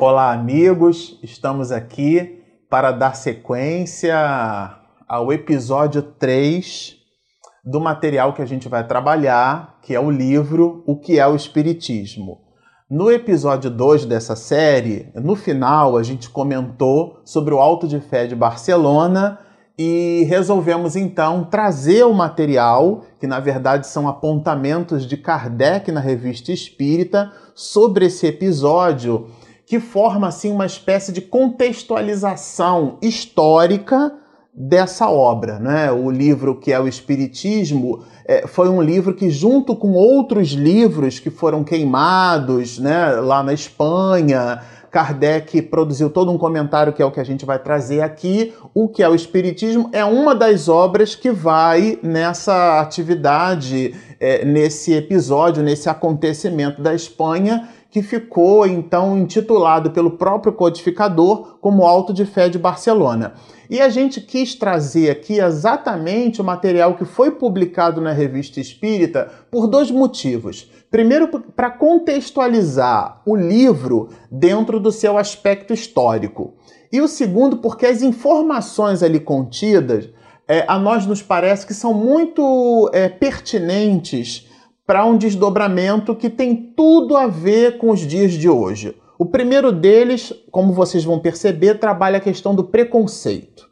Olá, amigos. Estamos aqui para dar sequência ao episódio 3 do material que a gente vai trabalhar, que é o livro O que é o Espiritismo. No episódio 2 dessa série, no final, a gente comentou sobre o Alto de Fé de Barcelona e resolvemos então trazer o material, que na verdade são apontamentos de Kardec na Revista Espírita, sobre esse episódio, que forma assim uma espécie de contextualização histórica dessa obra. Né? O livro que é o Espiritismo é, foi um livro que, junto com outros livros que foram queimados né, lá na Espanha, Kardec produziu todo um comentário que é o que a gente vai trazer aqui. O que é o Espiritismo é uma das obras que vai nessa atividade, é, nesse episódio, nesse acontecimento da Espanha que ficou então intitulado pelo próprio codificador como Alto de Fé de Barcelona. E a gente quis trazer aqui exatamente o material que foi publicado na Revista Espírita por dois motivos. Primeiro, para contextualizar o livro dentro do seu aspecto histórico. E o segundo, porque as informações ali contidas é, a nós nos parece que são muito é, pertinentes para um desdobramento que tem tudo a ver com os dias de hoje. O primeiro deles, como vocês vão perceber, trabalha a questão do preconceito.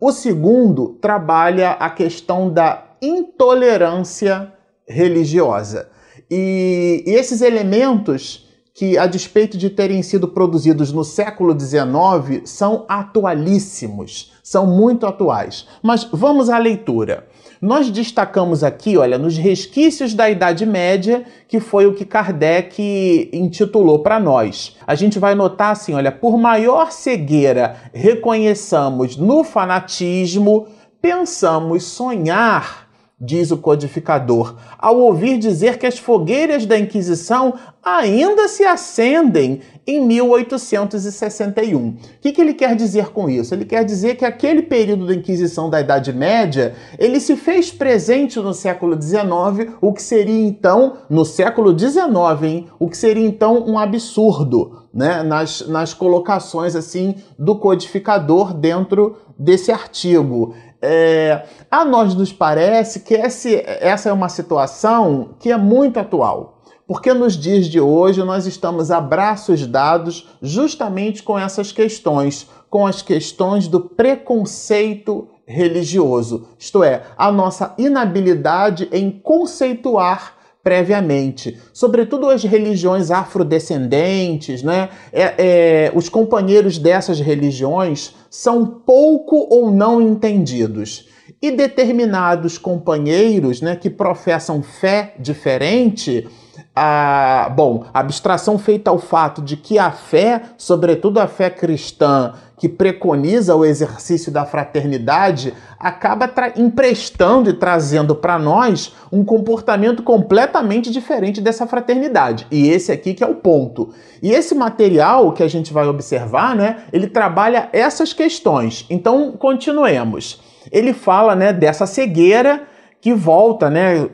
O segundo trabalha a questão da intolerância religiosa. E, e esses elementos que, a despeito de terem sido produzidos no século XIX, são atualíssimos, são muito atuais. Mas vamos à leitura. Nós destacamos aqui, olha, nos resquícios da Idade Média, que foi o que Kardec intitulou para nós. A gente vai notar assim, olha, por maior cegueira reconheçamos no fanatismo, pensamos sonhar diz o codificador, ao ouvir dizer que as fogueiras da Inquisição ainda se acendem em 1861. O que, que ele quer dizer com isso? Ele quer dizer que aquele período da Inquisição da Idade Média, ele se fez presente no século XIX, o que seria então, no século XIX, hein, o que seria então um absurdo, né, nas, nas colocações assim do codificador dentro desse artigo. É, a nós nos parece que esse, essa é uma situação que é muito atual. Porque nos dias de hoje nós estamos a braços dados justamente com essas questões, com as questões do preconceito religioso, isto é, a nossa inabilidade em conceituar previamente. Sobretudo as religiões afrodescendentes, né? É, é, os companheiros dessas religiões são pouco ou não entendidos. E determinados companheiros né, que professam fé diferente, a, bom, abstração feita ao fato de que a fé, sobretudo a fé cristã, que preconiza o exercício da fraternidade, acaba emprestando e trazendo para nós um comportamento completamente diferente dessa fraternidade. E esse aqui que é o ponto. E esse material que a gente vai observar, né, ele trabalha essas questões. Então, continuemos. Ele fala, né, dessa cegueira que volta, né,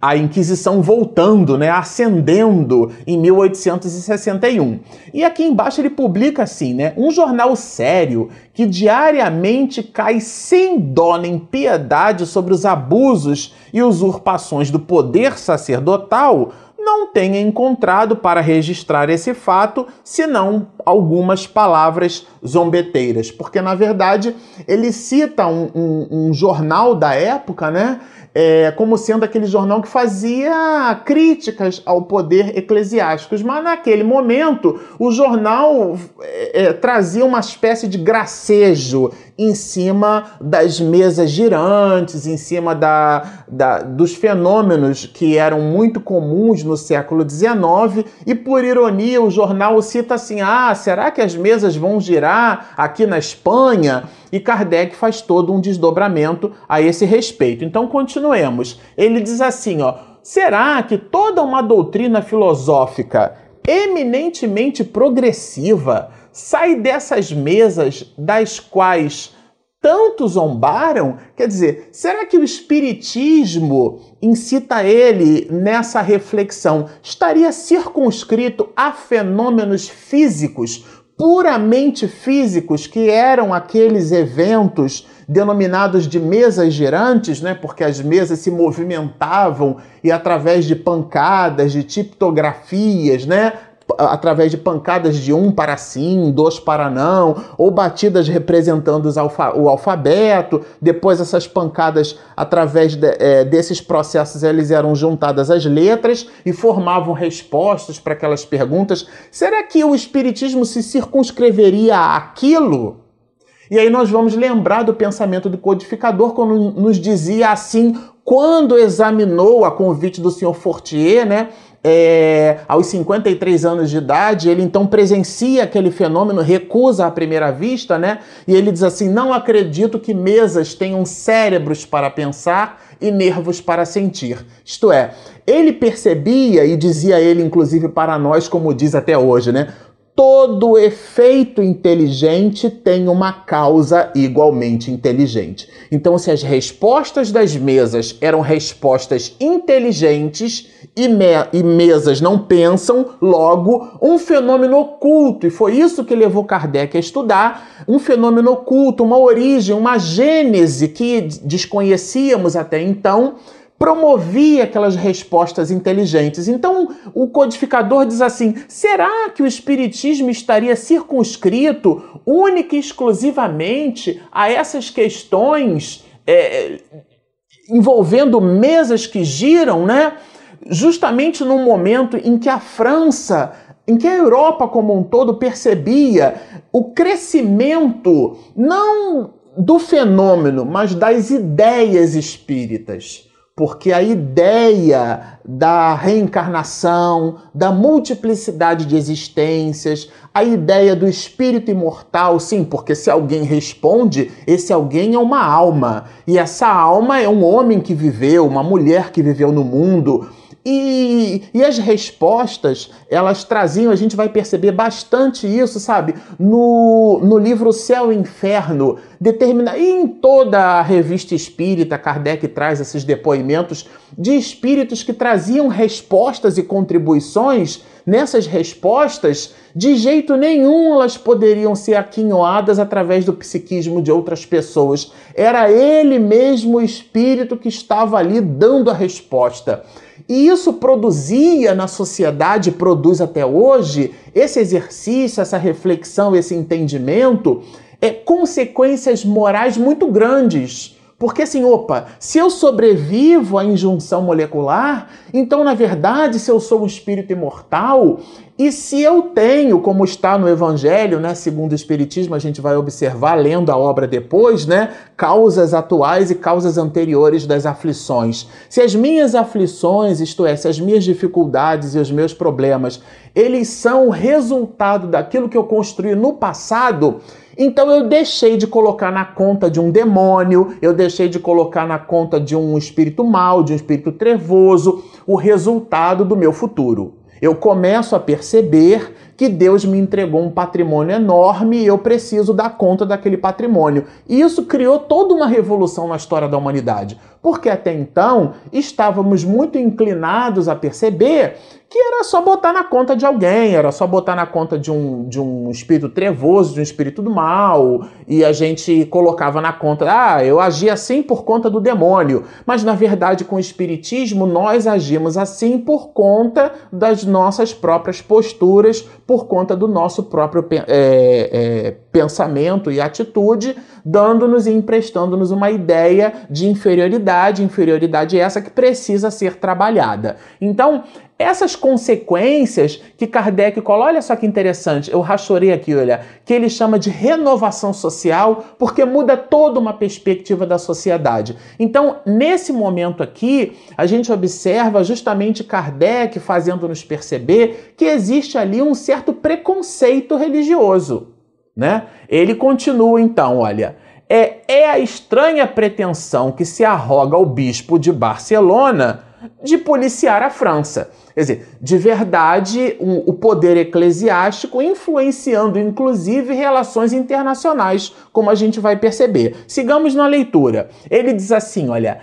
a Inquisição voltando, né, ascendendo em 1861. E aqui embaixo ele publica assim, né, um jornal sério que diariamente cai sem dó nem piedade sobre os abusos e usurpações do poder sacerdotal, não tenha encontrado para registrar esse fato, senão algumas palavras zombeteiras. Porque, na verdade, ele cita um, um, um jornal da época, né? é, como sendo aquele jornal que fazia críticas ao poder eclesiástico. Mas naquele momento, o jornal é, é, trazia uma espécie de gracejo em cima das mesas girantes, em cima da, da, dos fenômenos que eram muito comuns no século XIX, e por ironia o jornal cita assim: ah, será que as mesas vão girar aqui na Espanha? E Kardec faz todo um desdobramento a esse respeito. Então continuemos. Ele diz assim, ó: será que toda uma doutrina filosófica eminentemente progressiva sai dessas mesas das quais tanto zombaram, quer dizer, será que o Espiritismo incita ele nessa reflexão? Estaria circunscrito a fenômenos físicos, puramente físicos, que eram aqueles eventos denominados de mesas girantes, né? Porque as mesas se movimentavam e através de pancadas, de tiptografias, né? Através de pancadas de um para sim, dois para não, ou batidas representando alfa, o alfabeto. Depois essas pancadas, através de, é, desses processos, eles eram juntadas às letras e formavam respostas para aquelas perguntas. Será que o espiritismo se circunscreveria àquilo? E aí nós vamos lembrar do pensamento do codificador quando nos dizia assim, quando examinou a convite do senhor Fortier, né? É, aos 53 anos de idade, ele então presencia aquele fenômeno, recusa à primeira vista, né? E ele diz assim: Não acredito que mesas tenham cérebros para pensar e nervos para sentir. Isto é, ele percebia e dizia ele, inclusive para nós, como diz até hoje, né? Todo efeito inteligente tem uma causa igualmente inteligente. Então, se as respostas das mesas eram respostas inteligentes e, me e, mesas não pensam, logo, um fenômeno oculto, e foi isso que levou Kardec a estudar, um fenômeno oculto, uma origem, uma gênese que desconhecíamos até então promovia aquelas respostas inteligentes. Então, o codificador diz assim: será que o espiritismo estaria circunscrito única e exclusivamente a essas questões é, envolvendo mesas que giram, né? Justamente no momento em que a França em que a Europa como um todo percebia o crescimento não do fenômeno, mas das ideias espíritas porque a ideia da reencarnação, da multiplicidade de existências, a ideia do espírito imortal, sim, porque se alguém responde, esse alguém é uma alma, e essa alma é um homem que viveu, uma mulher que viveu no mundo, e, e as respostas, elas traziam, a gente vai perceber bastante isso, sabe? No, no livro Céu e Inferno, determina, e em toda a revista espírita, Kardec traz esses depoimentos de espíritos que traziam respostas e contribuições. Nessas respostas, de jeito nenhum elas poderiam ser aquinhoadas através do psiquismo de outras pessoas. Era ele mesmo o espírito que estava ali dando a resposta. E isso produzia na sociedade, produz até hoje, esse exercício, essa reflexão, esse entendimento, é consequências morais muito grandes porque assim, opa, se eu sobrevivo à injunção molecular, então na verdade, se eu sou um espírito imortal, e se eu tenho, como está no Evangelho, né, segundo o Espiritismo, a gente vai observar lendo a obra depois, né, causas atuais e causas anteriores das aflições. Se as minhas aflições, isto é, se as minhas dificuldades e os meus problemas, eles são resultado daquilo que eu construí no passado, então eu deixei de colocar na conta de um demônio, eu deixei de colocar na conta de um espírito mau, de um espírito trevoso, o resultado do meu futuro. Eu começo a perceber que Deus me entregou um patrimônio enorme e eu preciso dar conta daquele patrimônio. E isso criou toda uma revolução na história da humanidade, porque até então estávamos muito inclinados a perceber que era só botar na conta de alguém, era só botar na conta de um, de um espírito trevoso, de um espírito do mal, e a gente colocava na conta, ah, eu agi assim por conta do demônio. Mas na verdade, com o espiritismo, nós agimos assim por conta das nossas próprias posturas, por conta do nosso próprio é, é, pensamento e atitude, dando-nos e emprestando-nos uma ideia de inferioridade, inferioridade essa que precisa ser trabalhada. Então, essas consequências que Kardec coloca, olha só que interessante, eu rachorei aqui, olha, que ele chama de renovação social, porque muda toda uma perspectiva da sociedade. Então, nesse momento aqui, a gente observa justamente Kardec fazendo-nos perceber que existe ali um certo preconceito religioso, né? Ele continua então, olha, é, é a estranha pretensão que se arroga ao bispo de Barcelona de policiar a França. Quer dizer, de verdade, o poder eclesiástico influenciando inclusive relações internacionais, como a gente vai perceber. Sigamos na leitura. Ele diz assim: olha,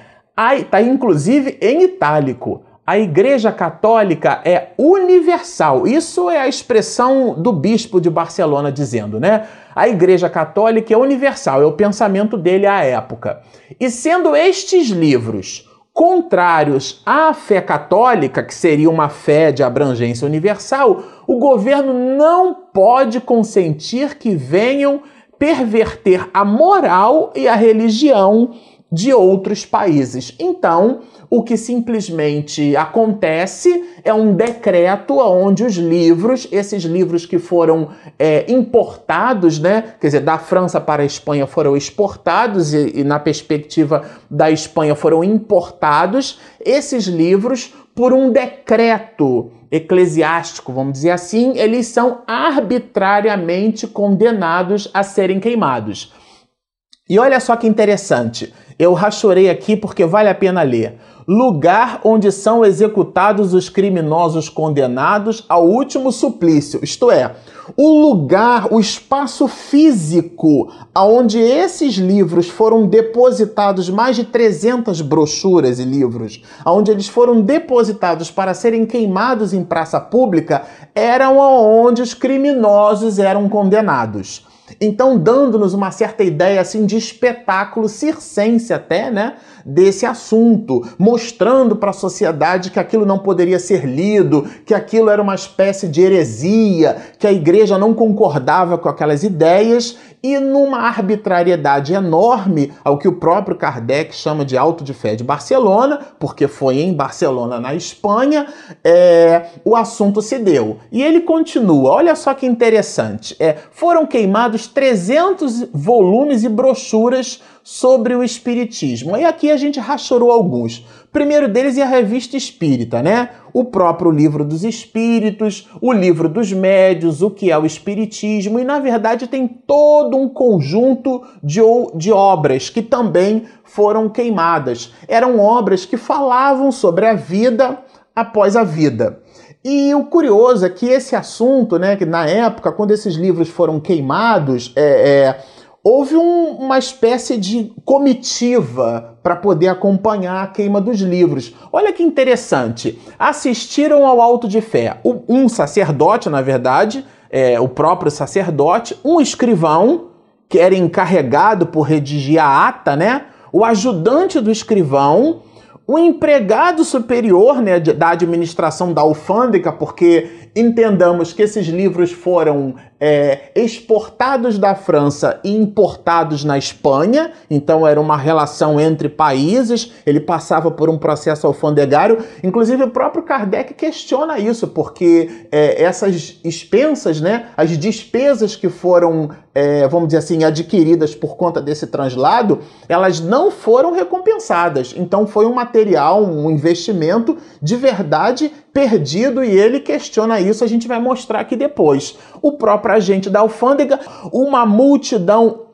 está inclusive em itálico. A Igreja Católica é universal. Isso é a expressão do bispo de Barcelona dizendo, né? A Igreja Católica é universal, é o pensamento dele à época. E sendo estes livros contrários à fé católica, que seria uma fé de abrangência universal, o governo não pode consentir que venham perverter a moral e a religião de outros países. Então, o que simplesmente acontece é um decreto onde os livros, esses livros que foram é, importados, né, quer dizer, da França para a Espanha foram exportados e, e na perspectiva da Espanha foram importados, esses livros, por um decreto eclesiástico, vamos dizer assim, eles são arbitrariamente condenados a serem queimados. E olha só que interessante, eu rachorei aqui porque vale a pena ler lugar onde são executados os criminosos condenados ao último suplício, isto é, o lugar, o espaço físico aonde esses livros foram depositados, mais de 300 brochuras e livros, aonde eles foram depositados para serem queimados em praça pública, eram aonde os criminosos eram condenados. Então, dando-nos uma certa ideia assim de espetáculo circense até, né, desse assunto, mostrando para a sociedade que aquilo não poderia ser lido, que aquilo era uma espécie de heresia, que a igreja não concordava com aquelas ideias e numa arbitrariedade enorme ao que o próprio Kardec chama de auto de fé de Barcelona, porque foi em Barcelona, na Espanha, é, o assunto se deu. E ele continua, olha só que interessante, é, foram queimados 300 volumes e brochuras sobre o Espiritismo. E aqui a gente rachorou alguns. Primeiro deles é a Revista Espírita, né? O próprio Livro dos Espíritos, o Livro dos Médios, o que é o Espiritismo, e na verdade tem todo um conjunto de, de obras que também foram queimadas. Eram obras que falavam sobre a vida após a vida. E o curioso é que esse assunto, né, que na época, quando esses livros foram queimados, é, é houve um, uma espécie de comitiva para poder acompanhar a queima dos livros. Olha que interessante. Assistiram ao Alto de Fé um sacerdote, na verdade, é, o próprio sacerdote, um escrivão, que era encarregado por redigir a ata, né? O ajudante do escrivão, o empregado superior né, da administração da alfândega, porque entendamos que esses livros foram é, exportados da França e importados na Espanha, então era uma relação entre países, ele passava por um processo alfandegário. Inclusive, o próprio Kardec questiona isso, porque é, essas expensas, né, as despesas que foram, é, vamos dizer assim, adquiridas por conta desse translado, elas não foram recompensadas. Então, foi um material, um investimento de verdade perdido e ele questiona isso. A gente vai mostrar aqui depois. O próprio para a gente da alfândega uma multidão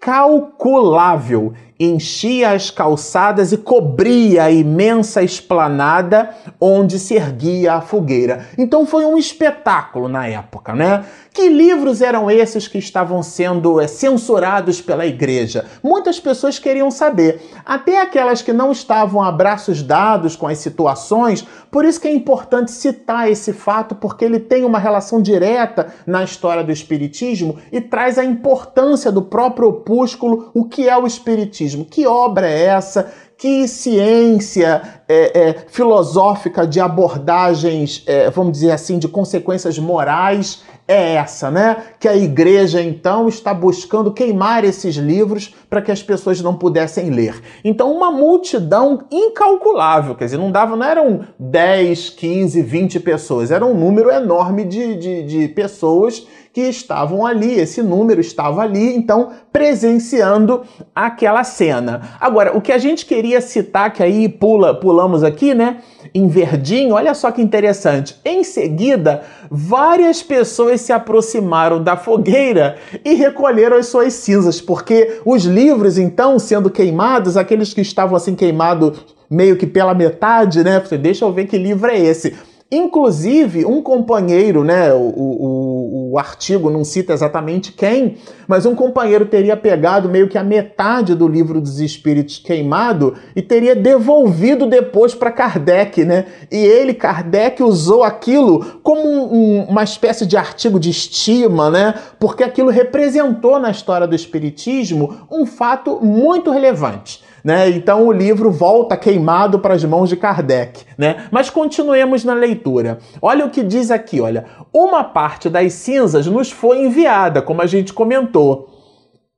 incalculável enchia as calçadas e cobria a imensa esplanada onde se erguia a fogueira. Então foi um espetáculo na época, né? Que livros eram esses que estavam sendo é, censurados pela igreja? Muitas pessoas queriam saber, até aquelas que não estavam a braços dados com as situações, por isso que é importante citar esse fato, porque ele tem uma relação direta na história do Espiritismo e traz a importância do próprio opúsculo, o que é o Espiritismo, que obra é essa, que ciência é, é, filosófica de abordagens, é, vamos dizer assim, de consequências morais é essa, né? Que a igreja então está buscando queimar esses livros para que as pessoas não pudessem ler. Então, uma multidão incalculável, quer dizer, não dava, não eram 10, 15, 20 pessoas, era um número enorme de, de, de pessoas que estavam ali, esse número estava ali, então presenciando aquela cena. Agora, o que a gente queria citar, que aí pula, pulamos aqui, né? Em verdinho, olha só que interessante. Em seguida, várias pessoas se aproximaram da fogueira e recolheram as suas cinzas, porque os livros, então, sendo queimados, aqueles que estavam assim queimados meio que pela metade, né? Deixa eu ver que livro é esse. Inclusive, um companheiro, né? O, o, o, artigo não cita exatamente quem, mas um companheiro teria pegado meio que a metade do livro dos Espíritos queimado e teria devolvido depois para Kardec, né? E ele, Kardec, usou aquilo como um, uma espécie de artigo de estima, né? Porque aquilo representou na história do Espiritismo um fato muito relevante. Né? Então o livro volta queimado para as mãos de Kardec. Né? Mas continuemos na leitura. Olha o que diz aqui: olha, uma parte das cinzas nos foi enviada, como a gente comentou.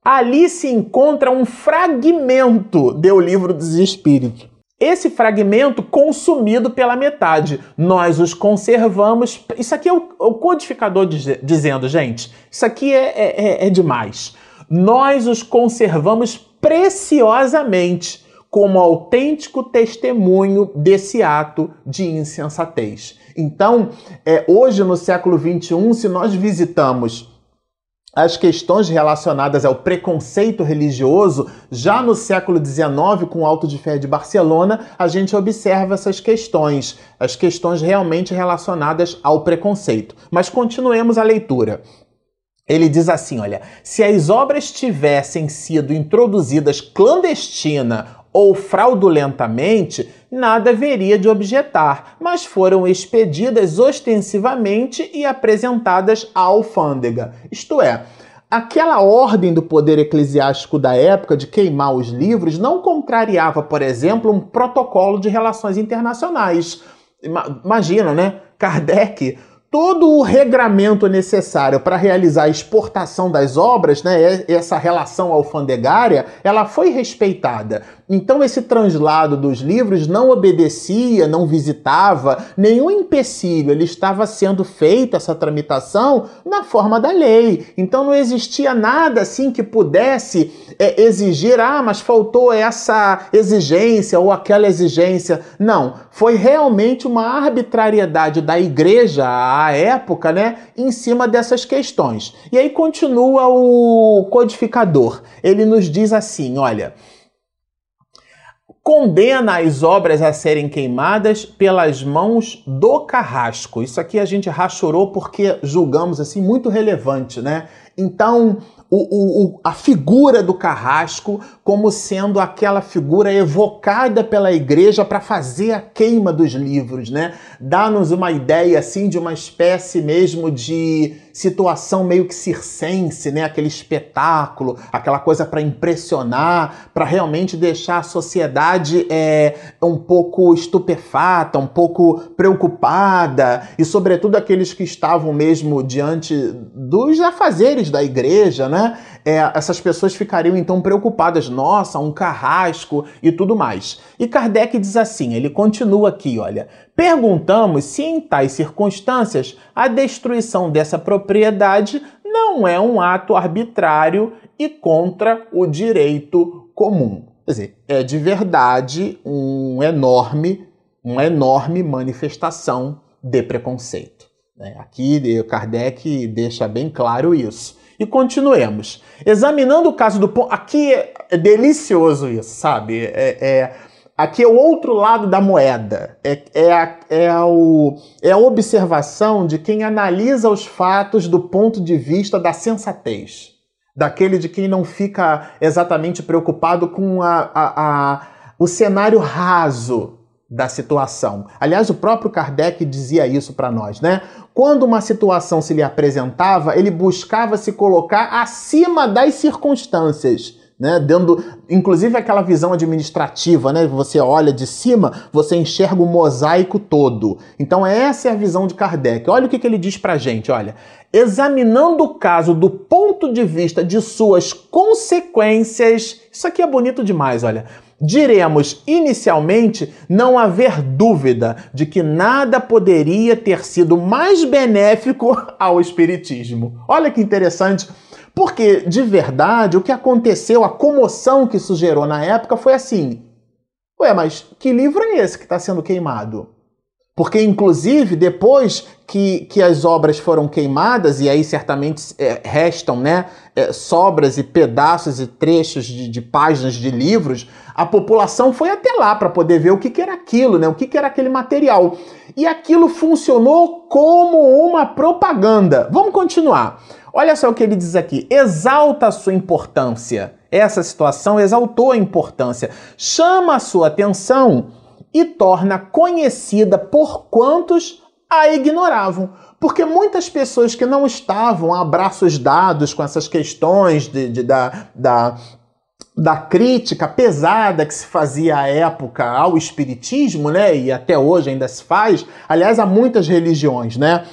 Ali se encontra um fragmento do livro dos Espíritos. Esse fragmento consumido pela metade, nós os conservamos. Isso aqui é o, o codificador diz, dizendo, gente, isso aqui é, é, é, é demais. Nós os conservamos preciosamente como autêntico testemunho desse ato de insensatez. Então, é, hoje no século XXI, se nós visitamos as questões relacionadas ao preconceito religioso, já no século XIX, com o Alto de Fé de Barcelona, a gente observa essas questões, as questões realmente relacionadas ao preconceito. Mas continuemos a leitura. Ele diz assim: olha, se as obras tivessem sido introduzidas clandestina ou fraudulentamente, nada haveria de objetar, mas foram expedidas ostensivamente e apresentadas à alfândega. Isto é, aquela ordem do poder eclesiástico da época de queimar os livros não contrariava, por exemplo, um protocolo de relações internacionais. Imagina, né? Kardec todo o regramento necessário para realizar a exportação das obras, né, essa relação alfandegária, ela foi respeitada. Então esse translado dos livros não obedecia, não visitava nenhum empecilho, ele estava sendo feita essa tramitação na forma da lei. Então não existia nada assim que pudesse é, exigir, ah, mas faltou essa exigência ou aquela exigência. Não, foi realmente uma arbitrariedade da igreja à época, né, em cima dessas questões. E aí continua o codificador. Ele nos diz assim, olha, condena as obras a serem queimadas pelas mãos do carrasco. Isso aqui a gente rachorou porque julgamos assim muito relevante, né? Então, o, o, a figura do carrasco como sendo aquela figura evocada pela igreja para fazer a queima dos livros, né? Dá-nos uma ideia assim de uma espécie mesmo de situação meio que circense, né? Aquele espetáculo, aquela coisa para impressionar, para realmente deixar a sociedade é, um pouco estupefata, um pouco preocupada e, sobretudo, aqueles que estavam mesmo diante dos afazeres da igreja, né? É, essas pessoas ficariam então preocupadas, nossa, um carrasco e tudo mais. E Kardec diz assim, ele continua aqui, olha, perguntamos se em tais circunstâncias a destruição dessa propriedade não é um ato arbitrário e contra o direito comum. Quer dizer, é de verdade um enorme, uma enorme manifestação de preconceito. Né? Aqui Kardec deixa bem claro isso. E continuemos. Examinando o caso do. Aqui é, delicioso isso, sabe? É, é, aqui é o outro lado da moeda. É, é, a, é, o, é a observação de quem analisa os fatos do ponto de vista da sensatez. Daquele de quem não fica exatamente preocupado com a, a, a o cenário raso da situação. Aliás, o próprio Kardec dizia isso para nós, né? Quando uma situação se lhe apresentava, ele buscava se colocar acima das circunstâncias. Né, dando inclusive aquela visão administrativa, né? Você olha de cima, você enxerga o mosaico todo. Então essa é a visão de Kardec. Olha o que, que ele diz pra gente, olha. Examinando o caso do ponto de vista de suas consequências, isso aqui é bonito demais, olha diremos inicialmente não haver dúvida de que nada poderia ter sido mais benéfico ao Espiritismo. Olha que interessante. Porque, de verdade, o que aconteceu, a comoção que isso gerou na época foi assim: Ué, mas que livro é esse que está sendo queimado? Porque, inclusive, depois que, que as obras foram queimadas, e aí certamente é, restam né, é, sobras e pedaços e trechos de, de, páginas de livros, a população foi até lá para poder ver o que, que era aquilo, né, o que, que era aquele material. E aquilo funcionou como uma propaganda. Vamos continuar. Olha só o que ele diz aqui: exalta a sua importância. Essa situação exaltou a importância, chama a sua atenção e torna conhecida por quantos a ignoravam. Porque muitas pessoas que não estavam a braços dados com essas questões de, de da, da, da crítica pesada que se fazia à época ao espiritismo, né? E até hoje ainda se faz. Aliás, há muitas religiões, né?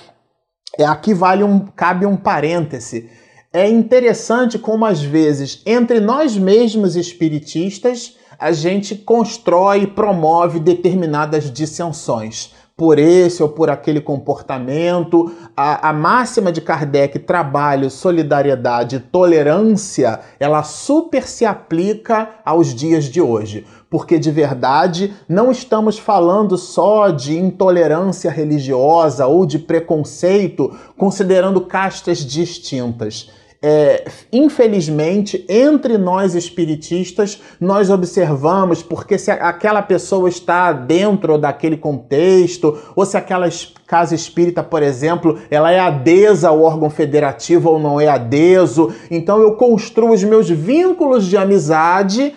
É, aqui vale um, cabe um parêntese. É interessante como às vezes entre nós mesmos espiritistas a gente constrói e promove determinadas dissensões por esse ou por aquele comportamento. A, a, máxima de Kardec, trabalho, solidariedade, tolerância, ela super se aplica aos dias de hoje. Porque de verdade não estamos falando só de intolerância religiosa ou de preconceito, considerando castas distintas é, infelizmente, entre nós espiritistas, nós observamos porque se aquela pessoa está dentro daquele contexto, ou se aquela casa espírita, por exemplo, ela é adesa ao órgão federativo ou não é adeso. Então eu construo os meus vínculos de amizade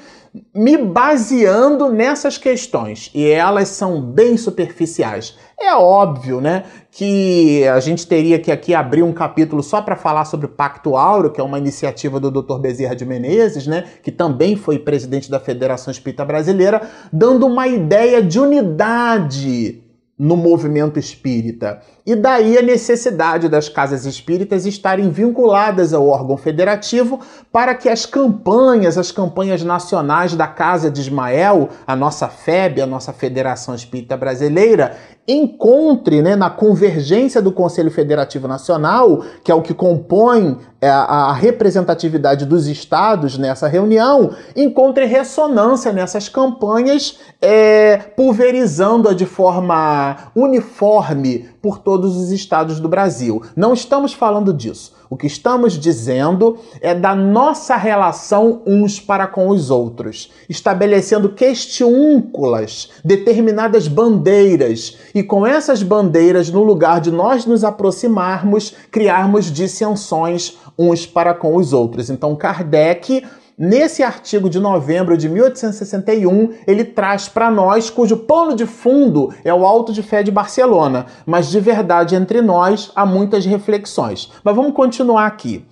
me baseando nessas questões e elas são bem superficiais. É óbvio, né, que a gente teria que aqui abrir um capítulo só para falar sobre o Pacto Áureo, que é uma iniciativa do Dr. Bezerra de Menezes, né, que também foi presidente da Federação Espírita Brasileira, dando uma ideia de unidade no movimento espírita. E daí a necessidade das casas espíritas estarem vinculadas ao órgão federativo para que as campanhas, as campanhas nacionais da Casa de Ismael, a nossa FEB, a nossa Federação Espírita Brasileira, encontre né, na convergência do Conselho Federativo Nacional, que é o que compõe é, a representatividade dos estados nessa reunião, encontre ressonância nessas campanhas, é, pulverizando-a de forma uniforme por todos os estados do Brasil. Não estamos falando disso. O que estamos dizendo é da nossa relação uns para com os outros, estabelecendo questiúnculas, determinadas bandeiras, e com essas bandeiras, no lugar de nós nos aproximarmos, criarmos dissensões uns para com os outros. Então, Kardec Nesse artigo de novembro de 1861, ele traz para nós, cujo pano de fundo é o Alto de Fé de Barcelona, mas de verdade entre nós há muitas reflexões. Mas vamos continuar aqui.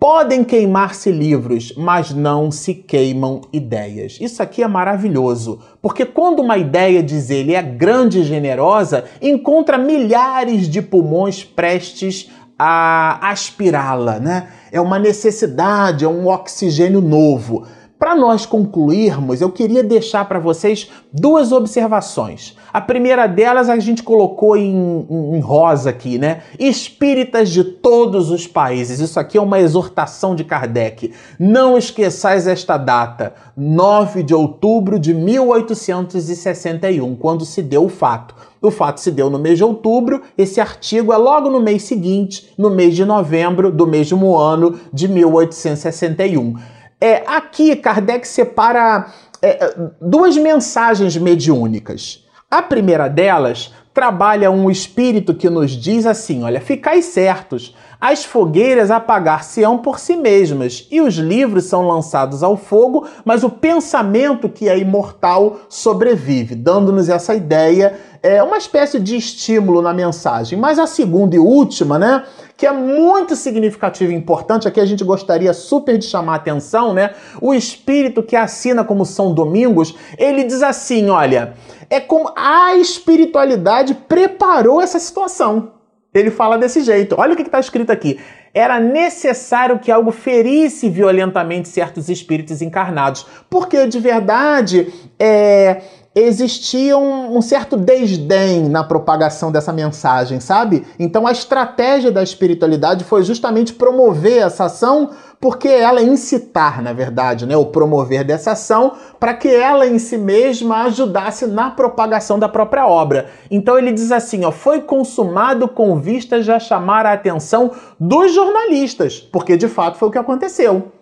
Podem queimar-se livros, mas não se queimam ideias. Isso aqui é maravilhoso, porque quando uma ideia, diz ele, é grande e generosa, encontra milhares de pulmões prestes a aspirá-la, né? É uma necessidade, é um oxigênio novo. Para nós concluirmos, eu queria deixar para vocês duas observações. A primeira delas a gente colocou em, em, rosa aqui, né? Espíritas de todos os países. Isso aqui é uma exortação de Kardec. Não esqueçais esta data, 9 de outubro de 1861, quando se deu o fato. O fato se deu no mês de outubro, esse artigo é logo no mês seguinte, no mês de novembro do mesmo ano de 1861. É, aqui, Kardec separa é, duas mensagens mediúnicas. A primeira delas trabalha um espírito que nos diz assim: olha, ficai certos, as fogueiras apagar-se-ão por si mesmas, e os livros são lançados ao fogo, mas o pensamento que é imortal sobrevive, dando-nos essa ideia, é uma espécie de estímulo na mensagem. Mas a segunda e última, né, que é muito significativa e importante, aqui a gente gostaria super de chamar a atenção, né? O espírito que assina como São Domingos, ele diz assim, olha, é como a espiritualidade preparou essa situação. Ele fala desse jeito. Olha o que está escrito aqui. Era necessário que algo ferisse violentamente certos espíritos encarnados. Porque, de verdade, é, existia um, um, certo desdém na propagação dessa mensagem, sabe? Então a estratégia da espiritualidade foi justamente promover essa ação, porque ela incitar, na verdade, né, o promover dessa ação, para que ela em si mesma ajudasse na propagação da própria obra. Então ele diz assim, ó, foi consumado com vistas a chamar a atenção dos jornalistas, porque de fato foi o que aconteceu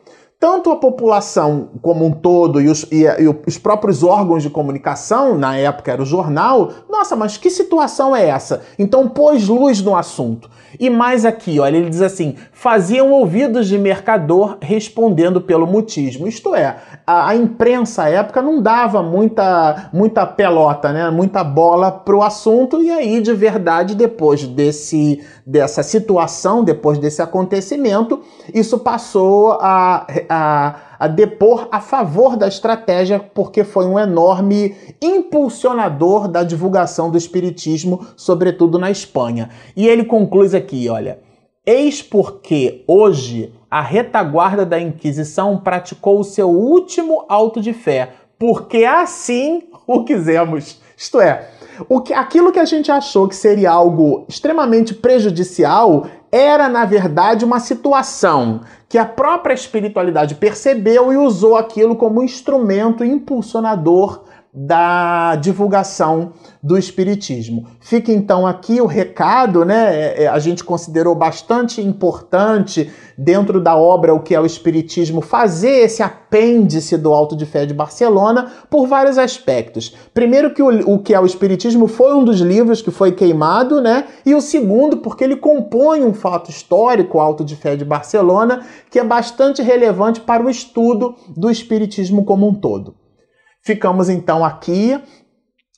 tanto a população como um todo e os, e, e os, próprios órgãos de comunicação, na época era o jornal, nossa, mas que situação é essa? Então pôs luz no assunto. E mais aqui, olha, ele diz assim: faziam ouvidos de mercador respondendo pelo mutismo. Isto é, a, a imprensa à época não dava muita, muita pelota, né? muita bola para o assunto, e aí, de verdade, depois desse, dessa situação, depois desse acontecimento, isso passou a a, a depor a favor da estratégia, porque foi um enorme impulsionador da divulgação do Espiritismo, sobretudo na Espanha. E ele conclui aqui: olha, eis porque hoje a retaguarda da Inquisição praticou o seu último auto de fé, porque assim o quisemos. Isto é, o que, aquilo que a gente achou que seria algo extremamente prejudicial era, na verdade, uma situação que a própria espiritualidade percebeu e usou aquilo como instrumento impulsionador da divulgação do Espiritismo. Fica então aqui o recado, né? É, é, a gente considerou bastante importante dentro da obra o que é o Espiritismo fazer esse apêndice do Alto de Fé de Barcelona por vários aspectos. Primeiro que o, o que é o Espiritismo foi um dos livros que foi queimado, né? E o segundo porque ele compõe um fato histórico, o Alto de Fé de Barcelona, que é bastante relevante para o estudo do Espiritismo como um todo. Ficamos então aqui.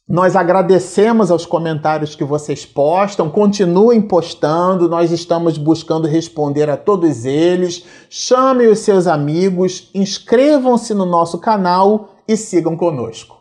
Nós agradecemos aos comentários que vocês postam, continuem postando, nós estamos buscando responder a todos eles. Chamem os seus amigos, inscrevam-se no nosso canal e sigam conosco.